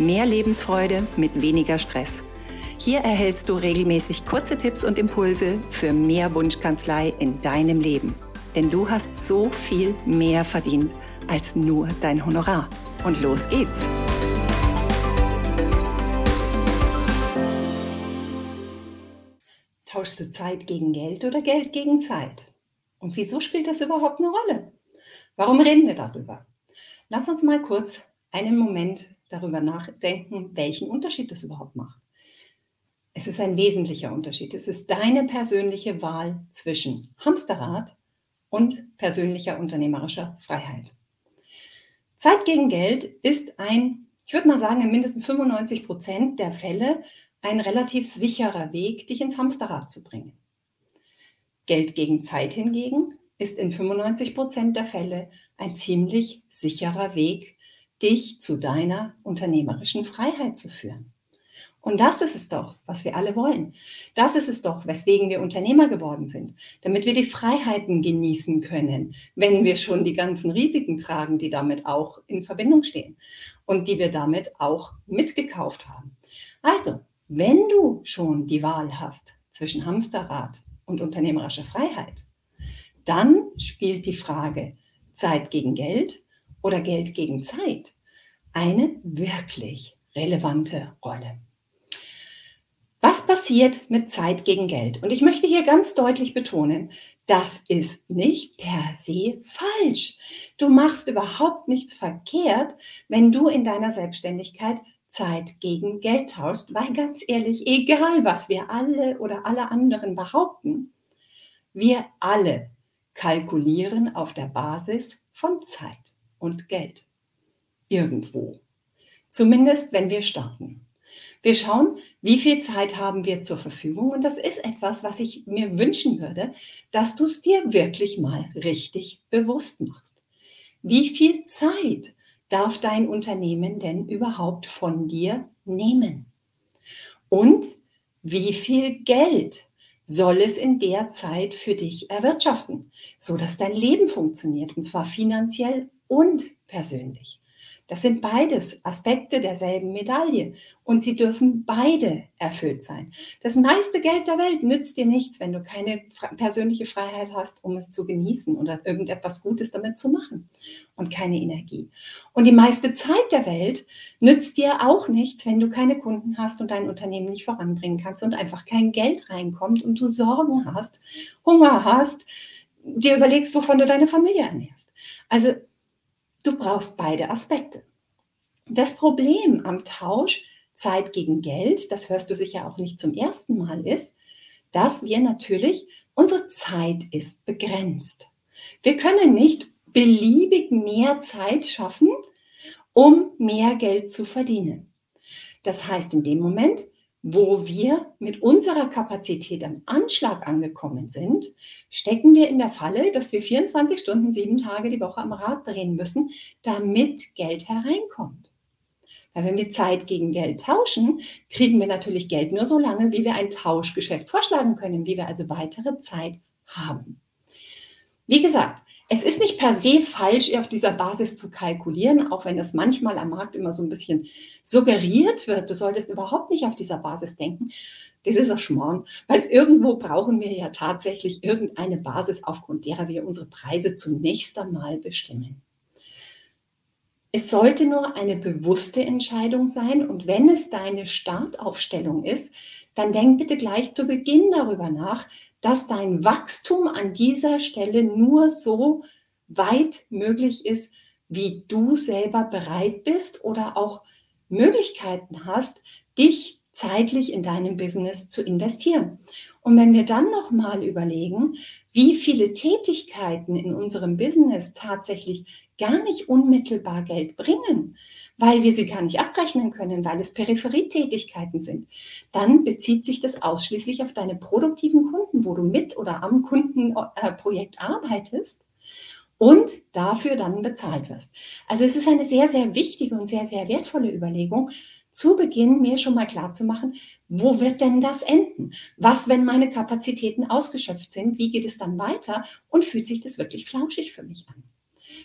Mehr Lebensfreude mit weniger Stress. Hier erhältst du regelmäßig kurze Tipps und Impulse für mehr Wunschkanzlei in deinem Leben. Denn du hast so viel mehr verdient als nur dein Honorar. Und los geht's! Tauschst du Zeit gegen Geld oder Geld gegen Zeit? Und wieso spielt das überhaupt eine Rolle? Warum reden wir darüber? Lass uns mal kurz einen Moment darüber nachdenken, welchen Unterschied das überhaupt macht. Es ist ein wesentlicher Unterschied. Es ist deine persönliche Wahl zwischen Hamsterrad und persönlicher unternehmerischer Freiheit. Zeit gegen Geld ist ein, ich würde mal sagen, in mindestens 95 Prozent der Fälle ein relativ sicherer Weg, dich ins Hamsterrad zu bringen. Geld gegen Zeit hingegen ist in 95 Prozent der Fälle ein ziemlich sicherer Weg, dich zu deiner unternehmerischen Freiheit zu führen. Und das ist es doch, was wir alle wollen. Das ist es doch, weswegen wir Unternehmer geworden sind, damit wir die Freiheiten genießen können, wenn wir schon die ganzen Risiken tragen, die damit auch in Verbindung stehen und die wir damit auch mitgekauft haben. Also, wenn du schon die Wahl hast zwischen Hamsterrad und unternehmerischer Freiheit, dann spielt die Frage Zeit gegen Geld oder Geld gegen Zeit eine wirklich relevante Rolle. Was passiert mit Zeit gegen Geld? Und ich möchte hier ganz deutlich betonen, das ist nicht per se falsch. Du machst überhaupt nichts verkehrt, wenn du in deiner Selbstständigkeit Zeit gegen Geld tauschst, weil ganz ehrlich, egal was wir alle oder alle anderen behaupten, wir alle kalkulieren auf der Basis von Zeit und Geld. Irgendwo. Zumindest wenn wir starten. Wir schauen, wie viel Zeit haben wir zur Verfügung. Und das ist etwas, was ich mir wünschen würde, dass du es dir wirklich mal richtig bewusst machst. Wie viel Zeit darf dein Unternehmen denn überhaupt von dir nehmen? Und wie viel Geld soll es in der Zeit für dich erwirtschaften, so dass dein Leben funktioniert, und zwar finanziell und persönlich. Das sind beides Aspekte derselben Medaille und sie dürfen beide erfüllt sein. Das meiste Geld der Welt nützt dir nichts, wenn du keine persönliche Freiheit hast, um es zu genießen oder irgendetwas Gutes damit zu machen und keine Energie. Und die meiste Zeit der Welt nützt dir auch nichts, wenn du keine Kunden hast und dein Unternehmen nicht voranbringen kannst und einfach kein Geld reinkommt und du Sorgen hast, Hunger hast, dir überlegst, wovon du deine Familie ernährst. Also Du brauchst beide Aspekte. Das Problem am Tausch Zeit gegen Geld, das hörst du sicher auch nicht zum ersten Mal, ist, dass wir natürlich, unsere Zeit ist begrenzt. Wir können nicht beliebig mehr Zeit schaffen, um mehr Geld zu verdienen. Das heißt, in dem Moment, wo wir mit unserer Kapazität am Anschlag angekommen sind, stecken wir in der Falle, dass wir 24 Stunden, sieben Tage die Woche am Rad drehen müssen, damit Geld hereinkommt. Weil wenn wir Zeit gegen Geld tauschen, kriegen wir natürlich Geld nur so lange, wie wir ein Tauschgeschäft vorschlagen können, wie wir also weitere Zeit haben. Wie gesagt, es ist nicht per se falsch, auf dieser Basis zu kalkulieren, auch wenn das manchmal am Markt immer so ein bisschen suggeriert wird. Du solltest überhaupt nicht auf dieser Basis denken. Das ist ein Schmarrn, weil irgendwo brauchen wir ja tatsächlich irgendeine Basis, aufgrund derer wir unsere Preise zunächst einmal bestimmen. Es sollte nur eine bewusste Entscheidung sein und wenn es deine Startaufstellung ist, dann denk bitte gleich zu Beginn darüber nach, dass dein Wachstum an dieser Stelle nur so weit möglich ist, wie du selber bereit bist oder auch Möglichkeiten hast, dich zeitlich in deinem Business zu investieren. Und wenn wir dann noch mal überlegen, wie viele Tätigkeiten in unserem Business tatsächlich gar nicht unmittelbar Geld bringen, weil wir sie gar nicht abrechnen können, weil es Peripherietätigkeiten sind, dann bezieht sich das ausschließlich auf deine produktiven Kunden, wo du mit oder am Kundenprojekt arbeitest und dafür dann bezahlt wirst. Also es ist eine sehr, sehr wichtige und sehr, sehr wertvolle Überlegung, zu Beginn mir schon mal klar zu machen, wo wird denn das enden? Was, wenn meine Kapazitäten ausgeschöpft sind? Wie geht es dann weiter? Und fühlt sich das wirklich flauschig für mich an?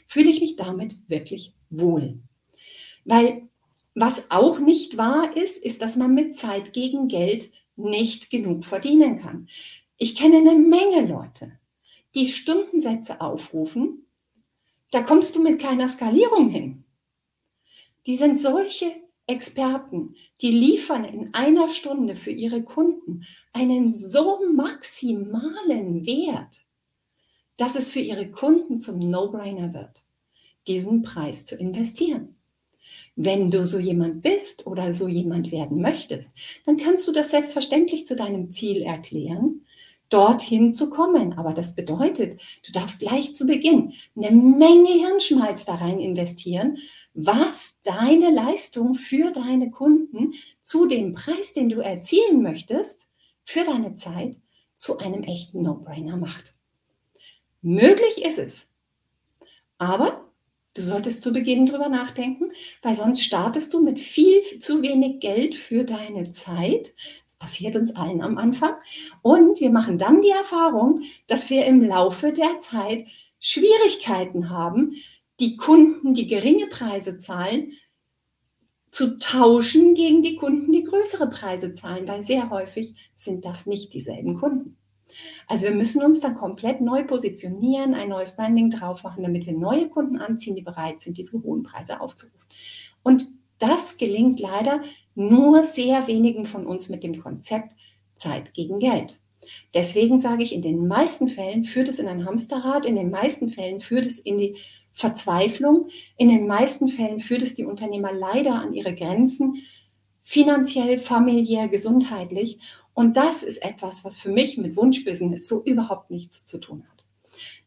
Fühle ich mich damit wirklich wohl? Weil was auch nicht wahr ist, ist, dass man mit Zeit gegen Geld nicht genug verdienen kann. Ich kenne eine Menge Leute, die Stundensätze aufrufen, da kommst du mit keiner Skalierung hin. Die sind solche Experten, die liefern in einer Stunde für ihre Kunden einen so maximalen Wert, dass es für ihre Kunden zum No-Brainer wird, diesen Preis zu investieren. Wenn du so jemand bist oder so jemand werden möchtest, dann kannst du das selbstverständlich zu deinem Ziel erklären dorthin zu kommen. Aber das bedeutet, du darfst gleich zu Beginn eine Menge Hirnschmalz da rein investieren, was deine Leistung für deine Kunden zu dem Preis, den du erzielen möchtest, für deine Zeit zu einem echten No-Brainer macht. Möglich ist es. Aber du solltest zu Beginn drüber nachdenken, weil sonst startest du mit viel zu wenig Geld für deine Zeit, passiert uns allen am Anfang. Und wir machen dann die Erfahrung, dass wir im Laufe der Zeit Schwierigkeiten haben, die Kunden, die geringe Preise zahlen, zu tauschen gegen die Kunden, die größere Preise zahlen, weil sehr häufig sind das nicht dieselben Kunden. Also wir müssen uns dann komplett neu positionieren, ein neues Branding drauf machen, damit wir neue Kunden anziehen, die bereit sind, diese hohen Preise aufzurufen. Und das gelingt leider nur sehr wenigen von uns mit dem Konzept Zeit gegen Geld. Deswegen sage ich, in den meisten Fällen führt es in ein Hamsterrad, in den meisten Fällen führt es in die Verzweiflung, in den meisten Fällen führt es die Unternehmer leider an ihre Grenzen, finanziell, familiär, gesundheitlich. Und das ist etwas, was für mich mit Wunschbusiness so überhaupt nichts zu tun hat.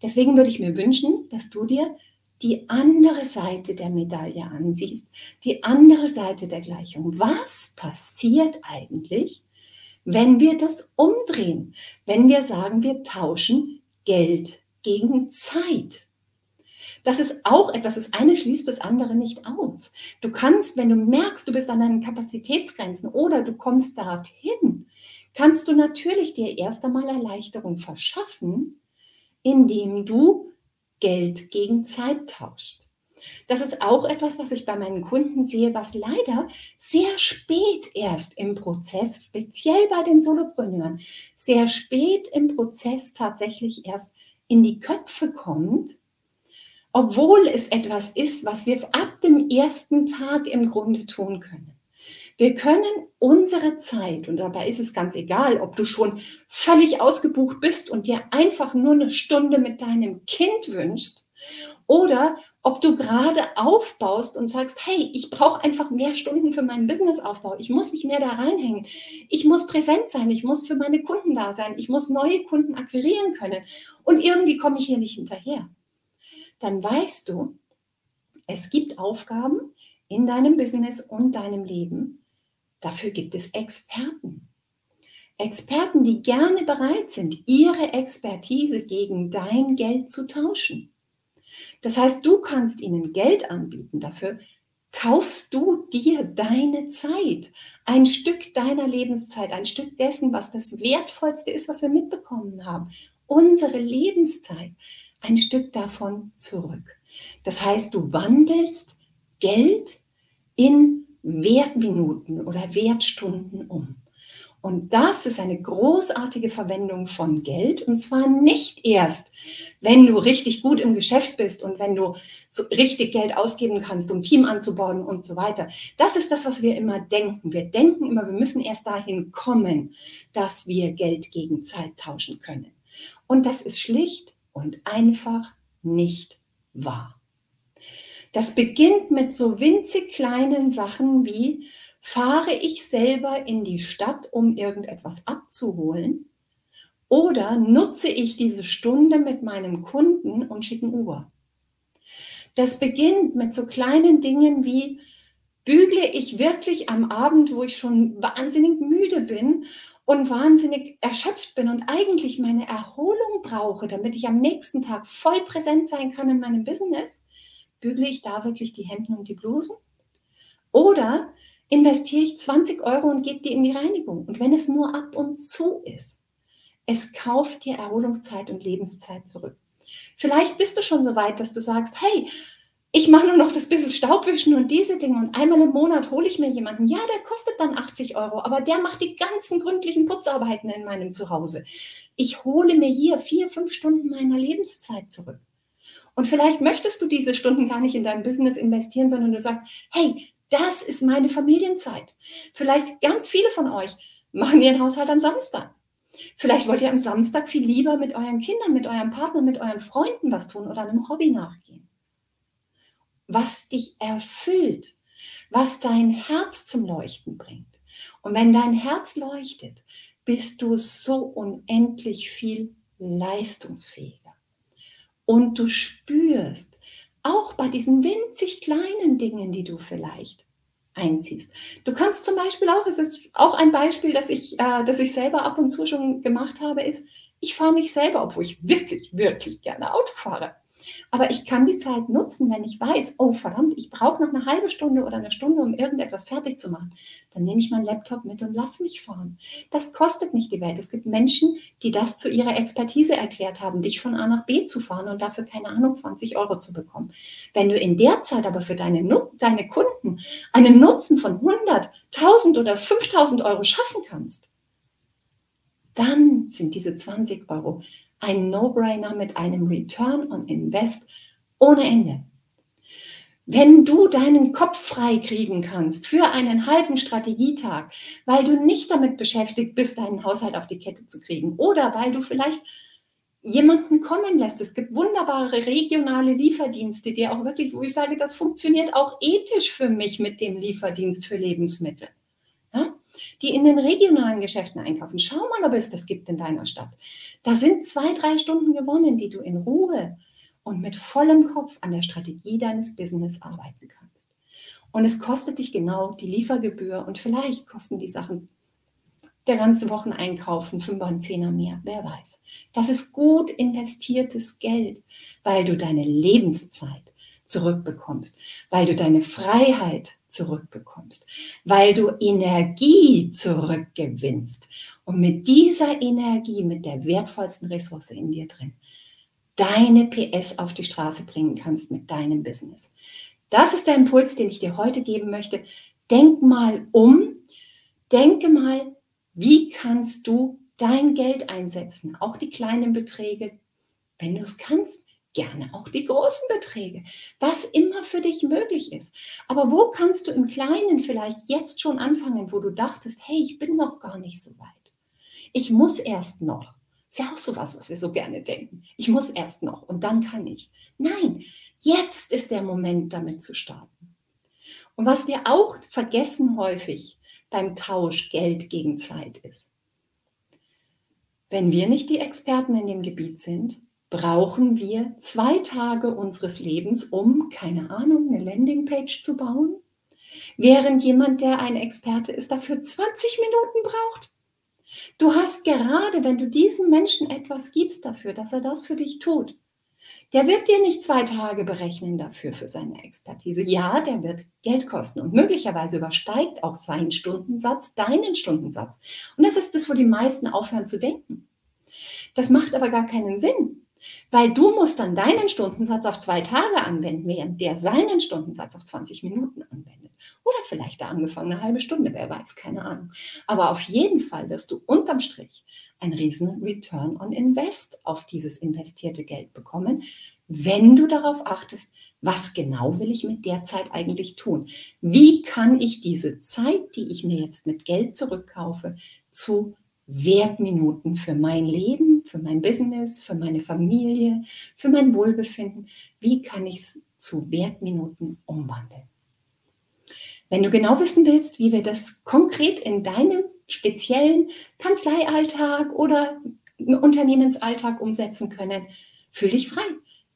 Deswegen würde ich mir wünschen, dass du dir die andere Seite der Medaille ansiehst, die andere Seite der Gleichung. Was passiert eigentlich, wenn wir das umdrehen? Wenn wir sagen, wir tauschen Geld gegen Zeit. Das ist auch etwas, das eine schließt das andere nicht aus. Du kannst, wenn du merkst, du bist an deinen Kapazitätsgrenzen oder du kommst dorthin, kannst du natürlich dir erst einmal Erleichterung verschaffen, indem du Geld gegen Zeit tauscht. Das ist auch etwas, was ich bei meinen Kunden sehe, was leider sehr spät erst im Prozess, speziell bei den Solopreneuren, sehr spät im Prozess tatsächlich erst in die Köpfe kommt, obwohl es etwas ist, was wir ab dem ersten Tag im Grunde tun können. Wir können unsere Zeit, und dabei ist es ganz egal, ob du schon völlig ausgebucht bist und dir einfach nur eine Stunde mit deinem Kind wünschst, oder ob du gerade aufbaust und sagst, hey, ich brauche einfach mehr Stunden für meinen Businessaufbau. Ich muss mich mehr da reinhängen. Ich muss präsent sein. Ich muss für meine Kunden da sein. Ich muss neue Kunden akquirieren können. Und irgendwie komme ich hier nicht hinterher. Dann weißt du, es gibt Aufgaben in deinem Business und deinem Leben, Dafür gibt es Experten. Experten, die gerne bereit sind, ihre Expertise gegen dein Geld zu tauschen. Das heißt, du kannst ihnen Geld anbieten. Dafür kaufst du dir deine Zeit, ein Stück deiner Lebenszeit, ein Stück dessen, was das Wertvollste ist, was wir mitbekommen haben. Unsere Lebenszeit, ein Stück davon zurück. Das heißt, du wandelst Geld in Wertminuten oder Wertstunden um. Und das ist eine großartige Verwendung von Geld. Und zwar nicht erst, wenn du richtig gut im Geschäft bist und wenn du so richtig Geld ausgeben kannst, um Team anzubauen und so weiter. Das ist das, was wir immer denken. Wir denken immer, wir müssen erst dahin kommen, dass wir Geld gegen Zeit tauschen können. Und das ist schlicht und einfach nicht wahr. Das beginnt mit so winzig kleinen Sachen wie, fahre ich selber in die Stadt, um irgendetwas abzuholen? Oder nutze ich diese Stunde mit meinem Kunden und schicke ein Uber? Das beginnt mit so kleinen Dingen wie, bügle ich wirklich am Abend, wo ich schon wahnsinnig müde bin und wahnsinnig erschöpft bin und eigentlich meine Erholung brauche, damit ich am nächsten Tag voll präsent sein kann in meinem Business, bügle ich da wirklich die Hemden und die Blusen? Oder investiere ich 20 Euro und gebe die in die Reinigung? Und wenn es nur ab und zu ist, es kauft dir Erholungszeit und Lebenszeit zurück. Vielleicht bist du schon so weit, dass du sagst, hey, ich mache nur noch das bisschen Staubwischen und diese Dinge und einmal im Monat hole ich mir jemanden. Ja, der kostet dann 80 Euro, aber der macht die ganzen gründlichen Putzarbeiten in meinem Zuhause. Ich hole mir hier vier, fünf Stunden meiner Lebenszeit zurück. Und vielleicht möchtest du diese Stunden gar nicht in dein Business investieren, sondern du sagst, hey, das ist meine Familienzeit. Vielleicht ganz viele von euch machen ihren Haushalt am Samstag. Vielleicht wollt ihr am Samstag viel lieber mit euren Kindern, mit eurem Partner, mit euren Freunden was tun oder einem Hobby nachgehen. Was dich erfüllt, was dein Herz zum Leuchten bringt. Und wenn dein Herz leuchtet, bist du so unendlich viel leistungsfähiger. Und du spürst, auch bei diesen winzig kleinen Dingen, die du vielleicht einziehst. Du kannst zum Beispiel auch, es ist auch ein Beispiel, das ich, äh, das ich selber ab und zu schon gemacht habe, ist, ich fahre nicht selber, obwohl ich wirklich, wirklich gerne Auto fahre. Aber ich kann die Zeit nutzen, wenn ich weiß, oh verdammt, ich brauche noch eine halbe Stunde oder eine Stunde, um irgendetwas fertig zu machen. Dann nehme ich meinen Laptop mit und lass mich fahren. Das kostet nicht die Welt. Es gibt Menschen, die das zu ihrer Expertise erklärt haben, dich von A nach B zu fahren und dafür keine Ahnung 20 Euro zu bekommen. Wenn du in der Zeit aber für deine, deine Kunden einen Nutzen von 100, 1000 oder 5000 Euro schaffen kannst, dann sind diese 20 Euro ein No-Brainer mit einem Return on Invest ohne Ende. Wenn du deinen Kopf frei kriegen kannst für einen halben Strategietag, weil du nicht damit beschäftigt bist, deinen Haushalt auf die Kette zu kriegen oder weil du vielleicht jemanden kommen lässt. Es gibt wunderbare regionale Lieferdienste, die auch wirklich, wo ich sage, das funktioniert auch ethisch für mich mit dem Lieferdienst für Lebensmittel. Die in den regionalen Geschäften einkaufen. Schau mal, ob es das gibt in deiner Stadt. Da sind zwei, drei Stunden gewonnen, die du in Ruhe und mit vollem Kopf an der Strategie deines Business arbeiten kannst. Und es kostet dich genau die Liefergebühr und vielleicht kosten die Sachen der ganze Wocheneinkauf ein Fünfer, ein Zehner mehr, wer weiß. Das ist gut investiertes Geld, weil du deine Lebenszeit zurückbekommst, weil du deine Freiheit zurückbekommst, weil du Energie zurückgewinnst. Und mit dieser Energie, mit der wertvollsten Ressource in dir drin, deine PS auf die Straße bringen kannst mit deinem Business. Das ist der Impuls, den ich dir heute geben möchte. Denk mal um, denke mal, wie kannst du dein Geld einsetzen, auch die kleinen Beträge, wenn du es kannst, gerne auch die großen Beträge, was immer für dich möglich ist. Aber wo kannst du im Kleinen vielleicht jetzt schon anfangen, wo du dachtest, hey, ich bin noch gar nicht so weit. Ich muss erst noch. Ist ja auch so was, was wir so gerne denken. Ich muss erst noch und dann kann ich. Nein, jetzt ist der Moment, damit zu starten. Und was wir auch vergessen häufig beim Tausch Geld gegen Zeit ist. Wenn wir nicht die Experten in dem Gebiet sind, brauchen wir zwei Tage unseres Lebens, um, keine Ahnung, eine Landingpage zu bauen, während jemand, der ein Experte ist, dafür 20 Minuten braucht. Du hast gerade, wenn du diesem Menschen etwas gibst dafür, dass er das für dich tut, der wird dir nicht zwei Tage berechnen dafür für seine Expertise. Ja, der wird Geld kosten und möglicherweise übersteigt auch sein Stundensatz deinen Stundensatz. Und das ist das, wo die meisten aufhören zu denken. Das macht aber gar keinen Sinn, weil du musst dann deinen Stundensatz auf zwei Tage anwenden, während der seinen Stundensatz auf 20 Minuten anwendet. Oder vielleicht da angefangen eine halbe Stunde, wer weiß, keine Ahnung. Aber auf jeden Fall wirst du unterm Strich ein riesen Return on Invest auf dieses investierte Geld bekommen, wenn du darauf achtest, was genau will ich mit der Zeit eigentlich tun? Wie kann ich diese Zeit, die ich mir jetzt mit Geld zurückkaufe, zu Wertminuten für mein Leben, für mein Business, für meine Familie, für mein Wohlbefinden. Wie kann ich es zu Wertminuten umwandeln? Wenn du genau wissen willst, wie wir das konkret in deinem speziellen Kanzleialltag oder Unternehmensalltag umsetzen können. Fühl dich frei.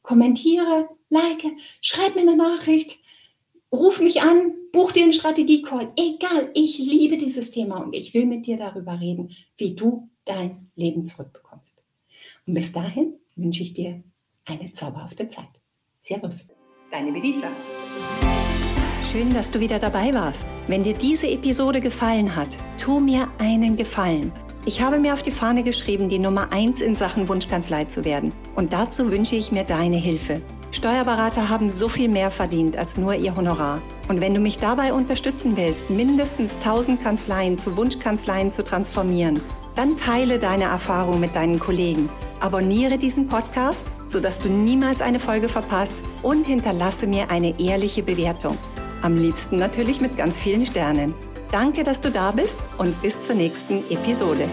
Kommentiere, like, schreib mir eine Nachricht, ruf mich an, buch dir einen Strategie-Call. Egal, ich liebe dieses Thema und ich will mit dir darüber reden, wie du dein Leben zurückbekommst. Und bis dahin wünsche ich dir eine zauberhafte Zeit. Servus, deine Medita. Schön, dass du wieder dabei warst. Wenn dir diese Episode gefallen hat, tu mir einen Gefallen. Ich habe mir auf die Fahne geschrieben, die Nummer 1 in Sachen Wunschkanzlei zu werden. Und dazu wünsche ich mir deine Hilfe. Steuerberater haben so viel mehr verdient als nur ihr Honorar. Und wenn du mich dabei unterstützen willst, mindestens 1000 Kanzleien zu Wunschkanzleien zu transformieren, dann teile deine Erfahrung mit deinen Kollegen. Abonniere diesen Podcast, sodass du niemals eine Folge verpasst und hinterlasse mir eine ehrliche Bewertung. Am liebsten natürlich mit ganz vielen Sternen. Danke, dass du da bist und bis zur nächsten Episode.